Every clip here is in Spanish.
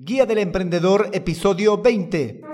Guía del Emprendedor, episodio 20.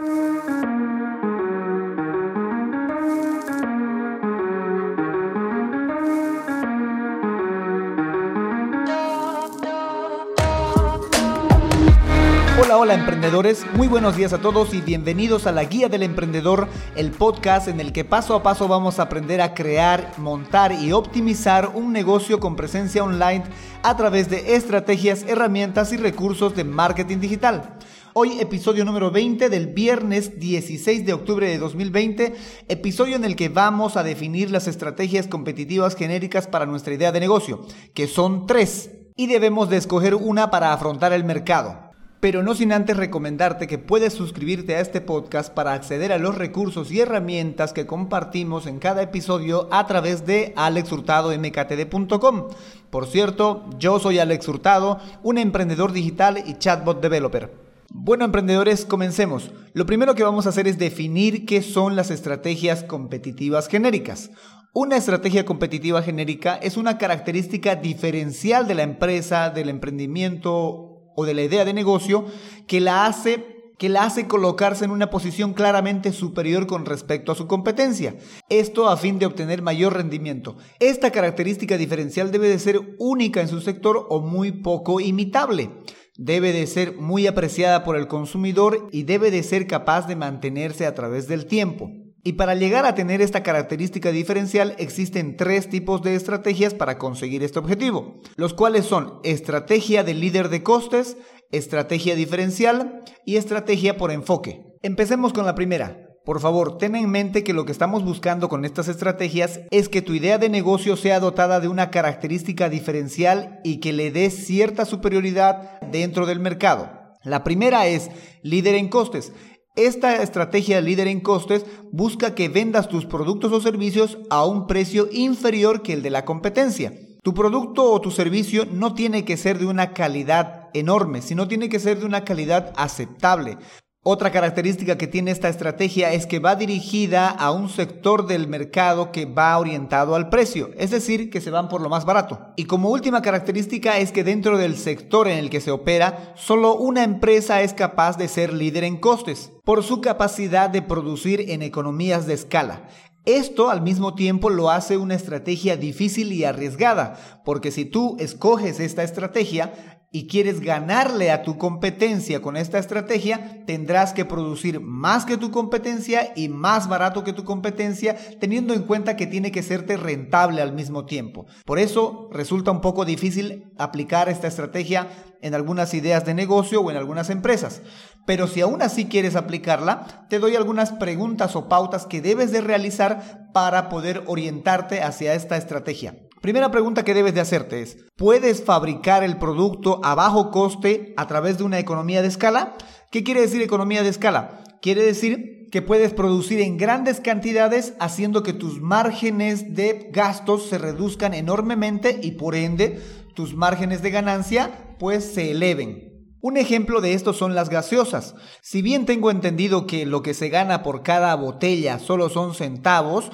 Hola, emprendedores, muy buenos días a todos y bienvenidos a la Guía del Emprendedor, el podcast en el que paso a paso vamos a aprender a crear, montar y optimizar un negocio con presencia online a través de estrategias, herramientas y recursos de marketing digital. Hoy episodio número 20 del viernes 16 de octubre de 2020, episodio en el que vamos a definir las estrategias competitivas genéricas para nuestra idea de negocio, que son tres, y debemos de escoger una para afrontar el mercado pero no sin antes recomendarte que puedes suscribirte a este podcast para acceder a los recursos y herramientas que compartimos en cada episodio a través de alexhurtadomktd.com. Por cierto, yo soy Alex Hurtado, un emprendedor digital y chatbot developer. Bueno, emprendedores, comencemos. Lo primero que vamos a hacer es definir qué son las estrategias competitivas genéricas. Una estrategia competitiva genérica es una característica diferencial de la empresa, del emprendimiento o de la idea de negocio que la hace que la hace colocarse en una posición claramente superior con respecto a su competencia. Esto a fin de obtener mayor rendimiento. Esta característica diferencial debe de ser única en su sector o muy poco imitable. Debe de ser muy apreciada por el consumidor y debe de ser capaz de mantenerse a través del tiempo. Y para llegar a tener esta característica diferencial existen tres tipos de estrategias para conseguir este objetivo, los cuales son estrategia de líder de costes, estrategia diferencial y estrategia por enfoque. Empecemos con la primera. Por favor, ten en mente que lo que estamos buscando con estas estrategias es que tu idea de negocio sea dotada de una característica diferencial y que le dé cierta superioridad dentro del mercado. La primera es líder en costes. Esta estrategia líder en costes busca que vendas tus productos o servicios a un precio inferior que el de la competencia. Tu producto o tu servicio no tiene que ser de una calidad enorme, sino tiene que ser de una calidad aceptable. Otra característica que tiene esta estrategia es que va dirigida a un sector del mercado que va orientado al precio, es decir, que se van por lo más barato. Y como última característica es que dentro del sector en el que se opera, solo una empresa es capaz de ser líder en costes, por su capacidad de producir en economías de escala. Esto al mismo tiempo lo hace una estrategia difícil y arriesgada, porque si tú escoges esta estrategia, y quieres ganarle a tu competencia con esta estrategia, tendrás que producir más que tu competencia y más barato que tu competencia, teniendo en cuenta que tiene que serte rentable al mismo tiempo. Por eso resulta un poco difícil aplicar esta estrategia en algunas ideas de negocio o en algunas empresas. Pero si aún así quieres aplicarla, te doy algunas preguntas o pautas que debes de realizar para poder orientarte hacia esta estrategia. Primera pregunta que debes de hacerte es, ¿puedes fabricar el producto a bajo coste a través de una economía de escala? ¿Qué quiere decir economía de escala? Quiere decir que puedes producir en grandes cantidades haciendo que tus márgenes de gastos se reduzcan enormemente y por ende tus márgenes de ganancia pues se eleven. Un ejemplo de esto son las gaseosas. Si bien tengo entendido que lo que se gana por cada botella solo son centavos,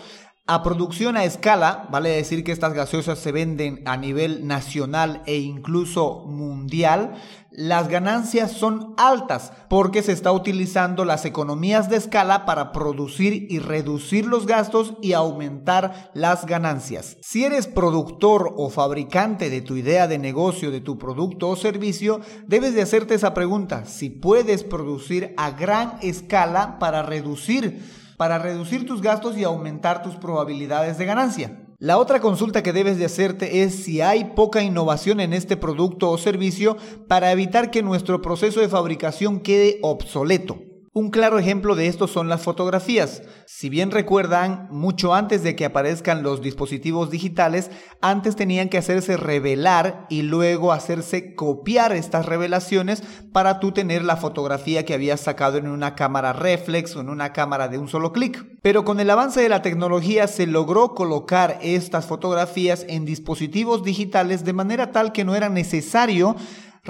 a producción a escala, vale decir que estas gaseosas se venden a nivel nacional e incluso mundial, las ganancias son altas porque se está utilizando las economías de escala para producir y reducir los gastos y aumentar las ganancias. Si eres productor o fabricante de tu idea de negocio, de tu producto o servicio, debes de hacerte esa pregunta, si puedes producir a gran escala para reducir para reducir tus gastos y aumentar tus probabilidades de ganancia. La otra consulta que debes de hacerte es si hay poca innovación en este producto o servicio para evitar que nuestro proceso de fabricación quede obsoleto. Un claro ejemplo de esto son las fotografías. Si bien recuerdan, mucho antes de que aparezcan los dispositivos digitales, antes tenían que hacerse revelar y luego hacerse copiar estas revelaciones para tú tener la fotografía que habías sacado en una cámara reflex o en una cámara de un solo clic. Pero con el avance de la tecnología se logró colocar estas fotografías en dispositivos digitales de manera tal que no era necesario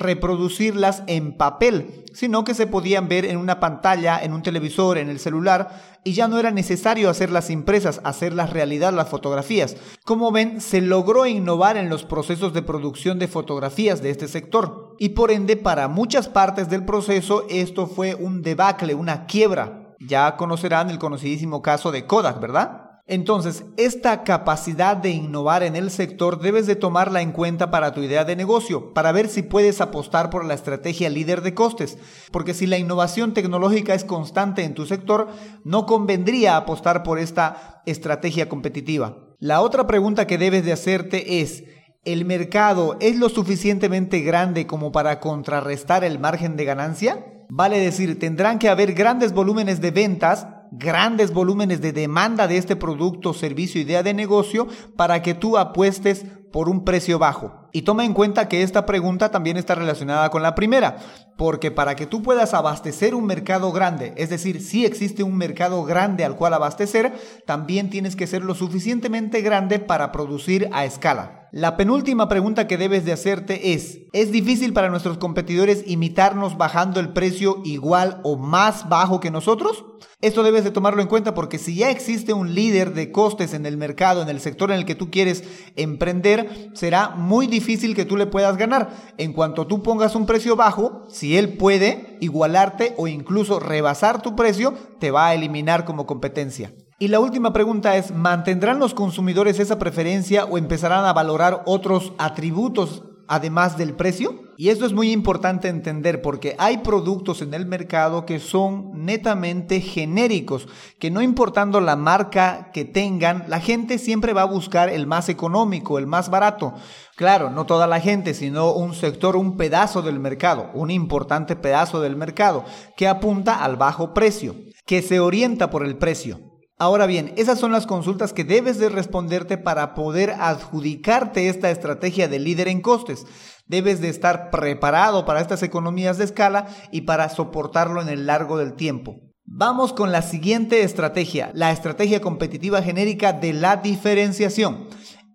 reproducirlas en papel, sino que se podían ver en una pantalla, en un televisor, en el celular, y ya no era necesario hacerlas impresas, hacerlas realidad las fotografías. Como ven, se logró innovar en los procesos de producción de fotografías de este sector, y por ende para muchas partes del proceso esto fue un debacle, una quiebra. Ya conocerán el conocidísimo caso de Kodak, ¿verdad? Entonces, esta capacidad de innovar en el sector debes de tomarla en cuenta para tu idea de negocio, para ver si puedes apostar por la estrategia líder de costes, porque si la innovación tecnológica es constante en tu sector, no convendría apostar por esta estrategia competitiva. La otra pregunta que debes de hacerte es, ¿el mercado es lo suficientemente grande como para contrarrestar el margen de ganancia? Vale decir, tendrán que haber grandes volúmenes de ventas grandes volúmenes de demanda de este producto, servicio, idea de negocio para que tú apuestes por un precio bajo. Y toma en cuenta que esta pregunta también está relacionada con la primera, porque para que tú puedas abastecer un mercado grande, es decir, si existe un mercado grande al cual abastecer, también tienes que ser lo suficientemente grande para producir a escala. La penúltima pregunta que debes de hacerte es, ¿es difícil para nuestros competidores imitarnos bajando el precio igual o más bajo que nosotros? Esto debes de tomarlo en cuenta porque si ya existe un líder de costes en el mercado, en el sector en el que tú quieres emprender, será muy difícil que tú le puedas ganar. En cuanto tú pongas un precio bajo, si él puede igualarte o incluso rebasar tu precio, te va a eliminar como competencia. Y la última pregunta es, ¿mantendrán los consumidores esa preferencia o empezarán a valorar otros atributos además del precio? Y esto es muy importante entender porque hay productos en el mercado que son netamente genéricos, que no importando la marca que tengan, la gente siempre va a buscar el más económico, el más barato. Claro, no toda la gente, sino un sector, un pedazo del mercado, un importante pedazo del mercado, que apunta al bajo precio, que se orienta por el precio. Ahora bien, esas son las consultas que debes de responderte para poder adjudicarte esta estrategia de líder en costes. Debes de estar preparado para estas economías de escala y para soportarlo en el largo del tiempo. Vamos con la siguiente estrategia, la estrategia competitiva genérica de la diferenciación.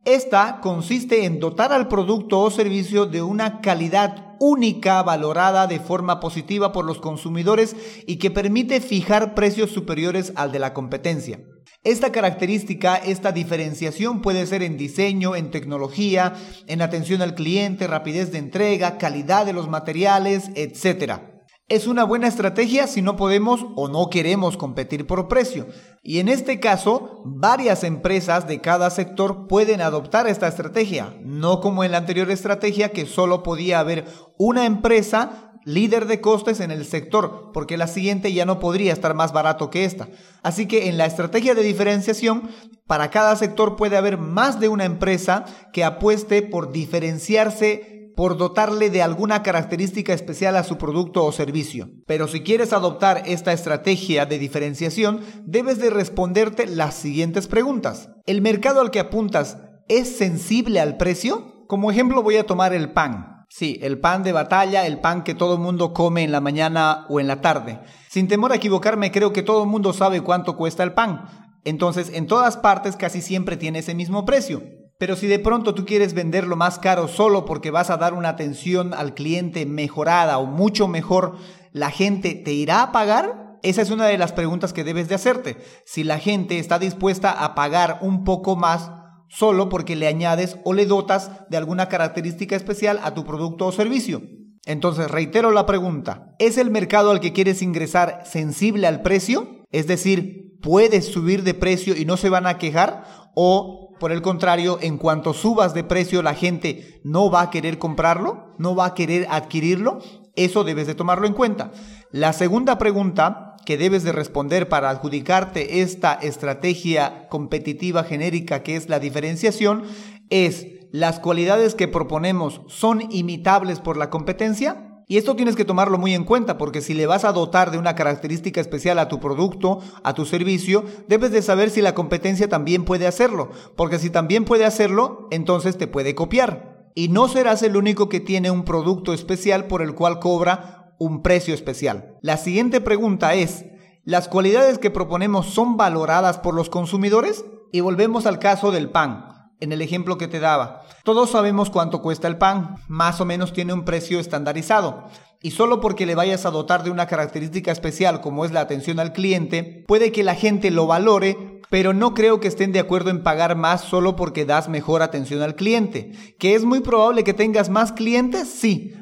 Esta consiste en dotar al producto o servicio de una calidad única valorada de forma positiva por los consumidores y que permite fijar precios superiores al de la competencia. Esta característica, esta diferenciación puede ser en diseño, en tecnología, en atención al cliente, rapidez de entrega, calidad de los materiales, etc. Es una buena estrategia si no podemos o no queremos competir por precio. Y en este caso, varias empresas de cada sector pueden adoptar esta estrategia, no como en la anterior estrategia que solo podía haber una empresa líder de costes en el sector, porque la siguiente ya no podría estar más barato que esta. Así que en la estrategia de diferenciación, para cada sector puede haber más de una empresa que apueste por diferenciarse por dotarle de alguna característica especial a su producto o servicio. Pero si quieres adoptar esta estrategia de diferenciación, debes de responderte las siguientes preguntas. ¿El mercado al que apuntas es sensible al precio? Como ejemplo voy a tomar el pan. Sí, el pan de batalla, el pan que todo mundo come en la mañana o en la tarde. Sin temor a equivocarme, creo que todo el mundo sabe cuánto cuesta el pan. Entonces, en todas partes casi siempre tiene ese mismo precio. Pero si de pronto tú quieres venderlo más caro solo porque vas a dar una atención al cliente mejorada o mucho mejor, ¿la gente te irá a pagar? Esa es una de las preguntas que debes de hacerte. Si la gente está dispuesta a pagar un poco más solo porque le añades o le dotas de alguna característica especial a tu producto o servicio. Entonces, reitero la pregunta, ¿es el mercado al que quieres ingresar sensible al precio? Es decir, ¿puedes subir de precio y no se van a quejar? ¿O por el contrario, en cuanto subas de precio, la gente no va a querer comprarlo, no va a querer adquirirlo. Eso debes de tomarlo en cuenta. La segunda pregunta que debes de responder para adjudicarte esta estrategia competitiva genérica que es la diferenciación es, ¿las cualidades que proponemos son imitables por la competencia? Y esto tienes que tomarlo muy en cuenta porque si le vas a dotar de una característica especial a tu producto, a tu servicio, debes de saber si la competencia también puede hacerlo, porque si también puede hacerlo, entonces te puede copiar. Y no serás el único que tiene un producto especial por el cual cobra un precio especial. La siguiente pregunta es, ¿las cualidades que proponemos son valoradas por los consumidores? Y volvemos al caso del pan. En el ejemplo que te daba, todos sabemos cuánto cuesta el pan, más o menos tiene un precio estandarizado. Y solo porque le vayas a dotar de una característica especial como es la atención al cliente, puede que la gente lo valore, pero no creo que estén de acuerdo en pagar más solo porque das mejor atención al cliente. ¿Que es muy probable que tengas más clientes? Sí,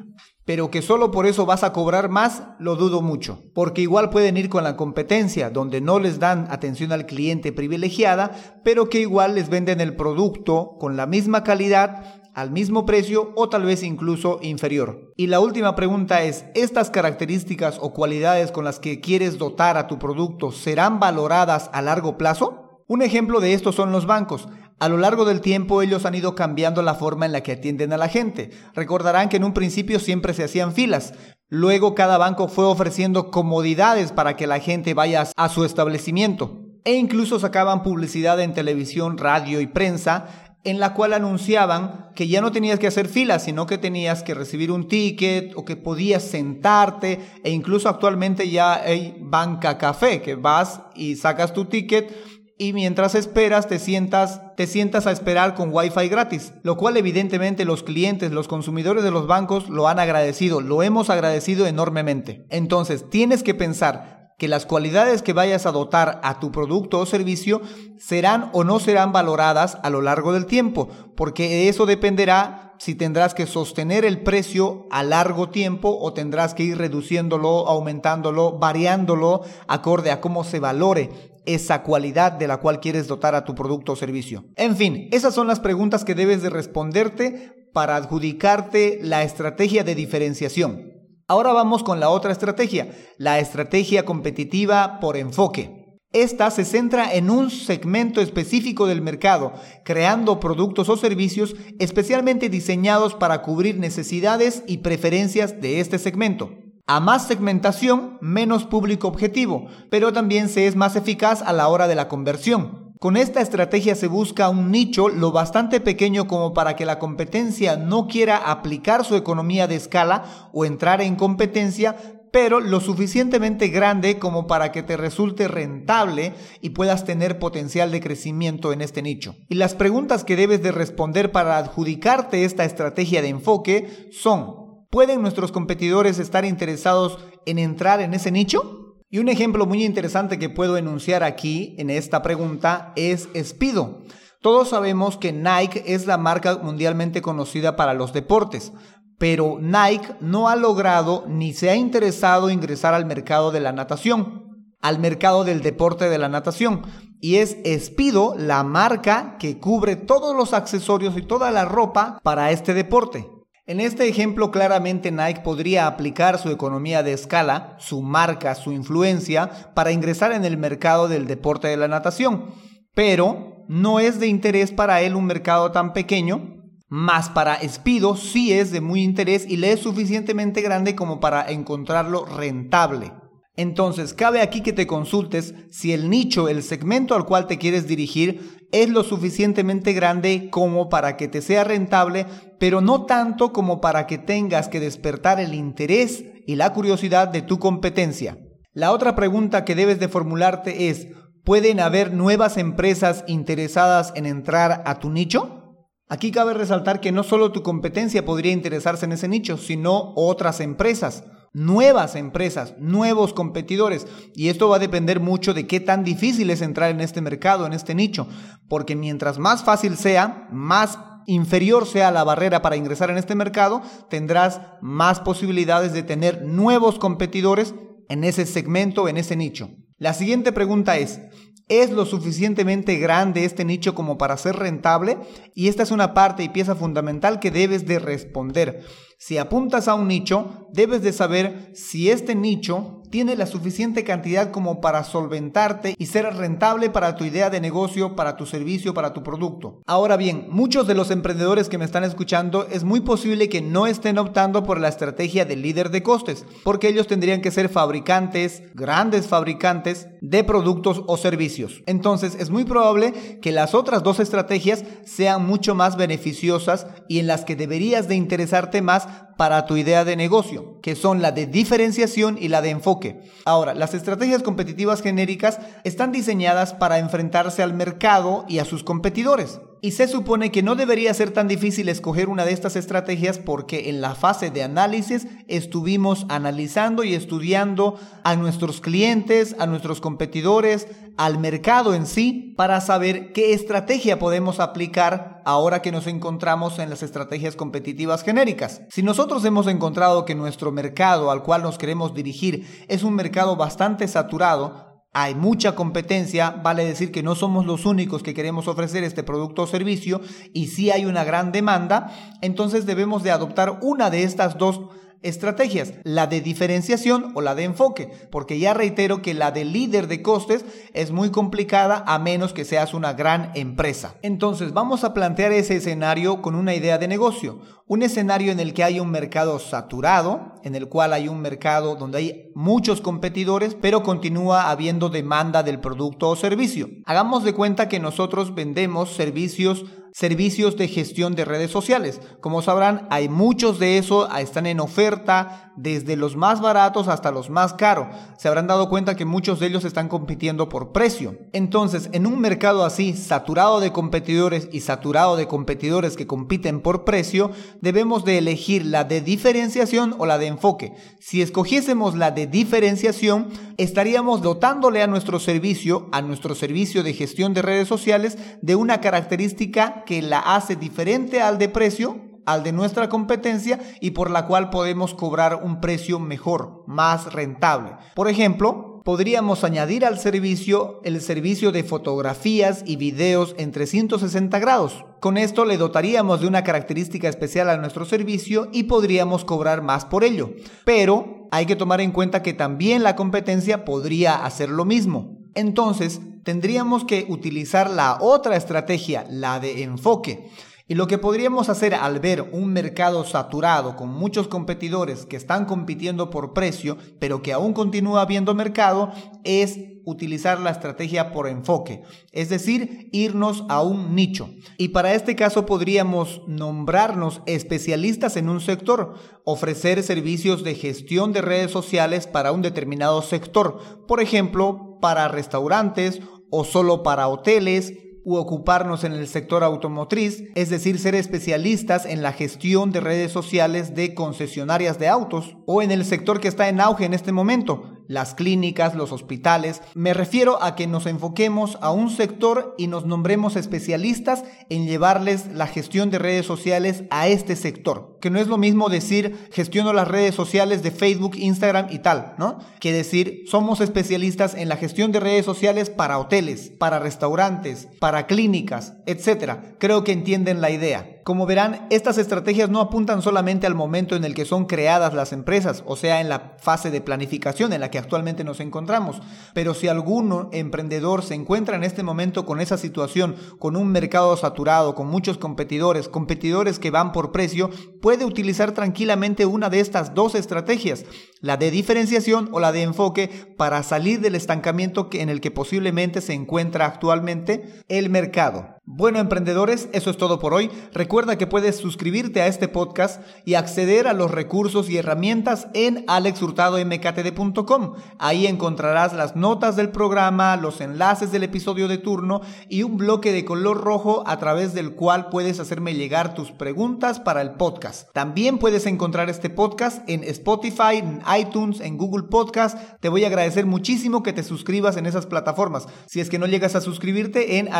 pero que solo por eso vas a cobrar más, lo dudo mucho, porque igual pueden ir con la competencia, donde no les dan atención al cliente privilegiada, pero que igual les venden el producto con la misma calidad, al mismo precio o tal vez incluso inferior. Y la última pregunta es, ¿estas características o cualidades con las que quieres dotar a tu producto serán valoradas a largo plazo? Un ejemplo de esto son los bancos. A lo largo del tiempo ellos han ido cambiando la forma en la que atienden a la gente. Recordarán que en un principio siempre se hacían filas. Luego cada banco fue ofreciendo comodidades para que la gente vaya a su establecimiento. E incluso sacaban publicidad en televisión, radio y prensa en la cual anunciaban que ya no tenías que hacer filas, sino que tenías que recibir un ticket o que podías sentarte e incluso actualmente ya hay banca café, que vas y sacas tu ticket y mientras esperas te sientas, te sientas a esperar con wifi gratis, lo cual evidentemente los clientes, los consumidores de los bancos lo han agradecido, lo hemos agradecido enormemente. Entonces, tienes que pensar que las cualidades que vayas a dotar a tu producto o servicio serán o no serán valoradas a lo largo del tiempo, porque eso dependerá si tendrás que sostener el precio a largo tiempo o tendrás que ir reduciéndolo, aumentándolo, variándolo acorde a cómo se valore esa cualidad de la cual quieres dotar a tu producto o servicio. En fin, esas son las preguntas que debes de responderte para adjudicarte la estrategia de diferenciación. Ahora vamos con la otra estrategia, la estrategia competitiva por enfoque. Esta se centra en un segmento específico del mercado, creando productos o servicios especialmente diseñados para cubrir necesidades y preferencias de este segmento. A más segmentación, menos público objetivo, pero también se es más eficaz a la hora de la conversión. Con esta estrategia se busca un nicho lo bastante pequeño como para que la competencia no quiera aplicar su economía de escala o entrar en competencia, pero lo suficientemente grande como para que te resulte rentable y puedas tener potencial de crecimiento en este nicho. Y las preguntas que debes de responder para adjudicarte esta estrategia de enfoque son, ¿pueden nuestros competidores estar interesados en entrar en ese nicho? Y un ejemplo muy interesante que puedo enunciar aquí en esta pregunta es Speedo. Todos sabemos que Nike es la marca mundialmente conocida para los deportes, pero Nike no ha logrado ni se ha interesado ingresar al mercado de la natación, al mercado del deporte de la natación. Y es Speedo la marca que cubre todos los accesorios y toda la ropa para este deporte. En este ejemplo claramente Nike podría aplicar su economía de escala, su marca, su influencia para ingresar en el mercado del deporte de la natación, pero no es de interés para él un mercado tan pequeño, más para Speedo sí es de muy interés y le es suficientemente grande como para encontrarlo rentable. Entonces, cabe aquí que te consultes si el nicho, el segmento al cual te quieres dirigir es lo suficientemente grande como para que te sea rentable, pero no tanto como para que tengas que despertar el interés y la curiosidad de tu competencia. La otra pregunta que debes de formularte es, ¿pueden haber nuevas empresas interesadas en entrar a tu nicho? Aquí cabe resaltar que no solo tu competencia podría interesarse en ese nicho, sino otras empresas nuevas empresas, nuevos competidores. Y esto va a depender mucho de qué tan difícil es entrar en este mercado, en este nicho. Porque mientras más fácil sea, más inferior sea la barrera para ingresar en este mercado, tendrás más posibilidades de tener nuevos competidores en ese segmento, en ese nicho. La siguiente pregunta es, ¿Es lo suficientemente grande este nicho como para ser rentable? Y esta es una parte y pieza fundamental que debes de responder. Si apuntas a un nicho, debes de saber si este nicho tiene la suficiente cantidad como para solventarte y ser rentable para tu idea de negocio, para tu servicio, para tu producto. Ahora bien, muchos de los emprendedores que me están escuchando es muy posible que no estén optando por la estrategia del líder de costes, porque ellos tendrían que ser fabricantes, grandes fabricantes de productos o servicios. Entonces es muy probable que las otras dos estrategias sean mucho más beneficiosas y en las que deberías de interesarte más para tu idea de negocio, que son la de diferenciación y la de enfoque. Ahora, las estrategias competitivas genéricas están diseñadas para enfrentarse al mercado y a sus competidores. Y se supone que no debería ser tan difícil escoger una de estas estrategias porque en la fase de análisis estuvimos analizando y estudiando a nuestros clientes, a nuestros competidores, al mercado en sí, para saber qué estrategia podemos aplicar ahora que nos encontramos en las estrategias competitivas genéricas. Si nosotros hemos encontrado que nuestro mercado al cual nos queremos dirigir es un mercado bastante saturado, hay mucha competencia, vale decir que no somos los únicos que queremos ofrecer este producto o servicio y si hay una gran demanda, entonces debemos de adoptar una de estas dos estrategias, la de diferenciación o la de enfoque, porque ya reitero que la de líder de costes es muy complicada a menos que seas una gran empresa. Entonces vamos a plantear ese escenario con una idea de negocio, un escenario en el que hay un mercado saturado, en el cual hay un mercado donde hay muchos competidores, pero continúa habiendo demanda del producto o servicio. Hagamos de cuenta que nosotros vendemos servicios servicios de gestión de redes sociales. Como sabrán, hay muchos de esos, están en oferta, desde los más baratos hasta los más caros. Se habrán dado cuenta que muchos de ellos están compitiendo por precio. Entonces, en un mercado así, saturado de competidores y saturado de competidores que compiten por precio, debemos de elegir la de diferenciación o la de enfoque. Si escogiésemos la de diferenciación, estaríamos dotándole a nuestro servicio, a nuestro servicio de gestión de redes sociales, de una característica que la hace diferente al de precio, al de nuestra competencia y por la cual podemos cobrar un precio mejor, más rentable. Por ejemplo, podríamos añadir al servicio el servicio de fotografías y videos en 360 grados. Con esto le dotaríamos de una característica especial a nuestro servicio y podríamos cobrar más por ello. Pero hay que tomar en cuenta que también la competencia podría hacer lo mismo. Entonces, tendríamos que utilizar la otra estrategia, la de enfoque. Y lo que podríamos hacer al ver un mercado saturado con muchos competidores que están compitiendo por precio, pero que aún continúa habiendo mercado, es utilizar la estrategia por enfoque, es decir, irnos a un nicho. Y para este caso podríamos nombrarnos especialistas en un sector, ofrecer servicios de gestión de redes sociales para un determinado sector, por ejemplo, para restaurantes o solo para hoteles u ocuparnos en el sector automotriz, es decir, ser especialistas en la gestión de redes sociales de concesionarias de autos o en el sector que está en auge en este momento, las clínicas, los hospitales. Me refiero a que nos enfoquemos a un sector y nos nombremos especialistas en llevarles la gestión de redes sociales a este sector. Que no es lo mismo decir gestiono las redes sociales de Facebook, Instagram y tal, ¿no? Que decir somos especialistas en la gestión de redes sociales para hoteles, para restaurantes, para clínicas, etc. Creo que entienden la idea. Como verán, estas estrategias no apuntan solamente al momento en el que son creadas las empresas, o sea, en la fase de planificación en la que actualmente nos encontramos. Pero si algún emprendedor se encuentra en este momento con esa situación, con un mercado saturado, con muchos competidores, competidores que van por precio, puede utilizar tranquilamente una de estas dos estrategias, la de diferenciación o la de enfoque, para salir del estancamiento en el que posiblemente se encuentra actualmente el mercado. Bueno, emprendedores, eso es todo por hoy. Recuerda que puedes suscribirte a este podcast y acceder a los recursos y herramientas en alexhurtadomktd.com. Ahí encontrarás las notas del programa, los enlaces del episodio de turno y un bloque de color rojo a través del cual puedes hacerme llegar tus preguntas para el podcast. También puedes encontrar este podcast en Spotify, en iTunes, en Google Podcast. Te voy a agradecer muchísimo que te suscribas en esas plataformas. Si es que no llegas a suscribirte en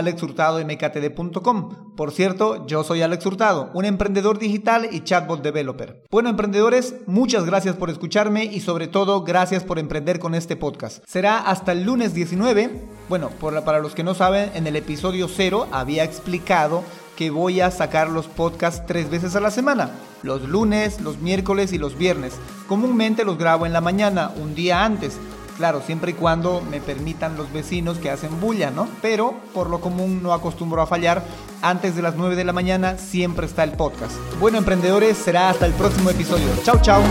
por cierto, yo soy Alex Hurtado, un emprendedor digital y chatbot developer. Bueno, emprendedores, muchas gracias por escucharme y sobre todo gracias por emprender con este podcast. Será hasta el lunes 19. Bueno, para los que no saben, en el episodio 0 había explicado que voy a sacar los podcasts tres veces a la semana, los lunes, los miércoles y los viernes. Comúnmente los grabo en la mañana, un día antes, Claro, siempre y cuando me permitan los vecinos que hacen bulla, ¿no? Pero por lo común no acostumbro a fallar. Antes de las 9 de la mañana siempre está el podcast. Bueno, emprendedores, será hasta el próximo episodio. Chao, chao.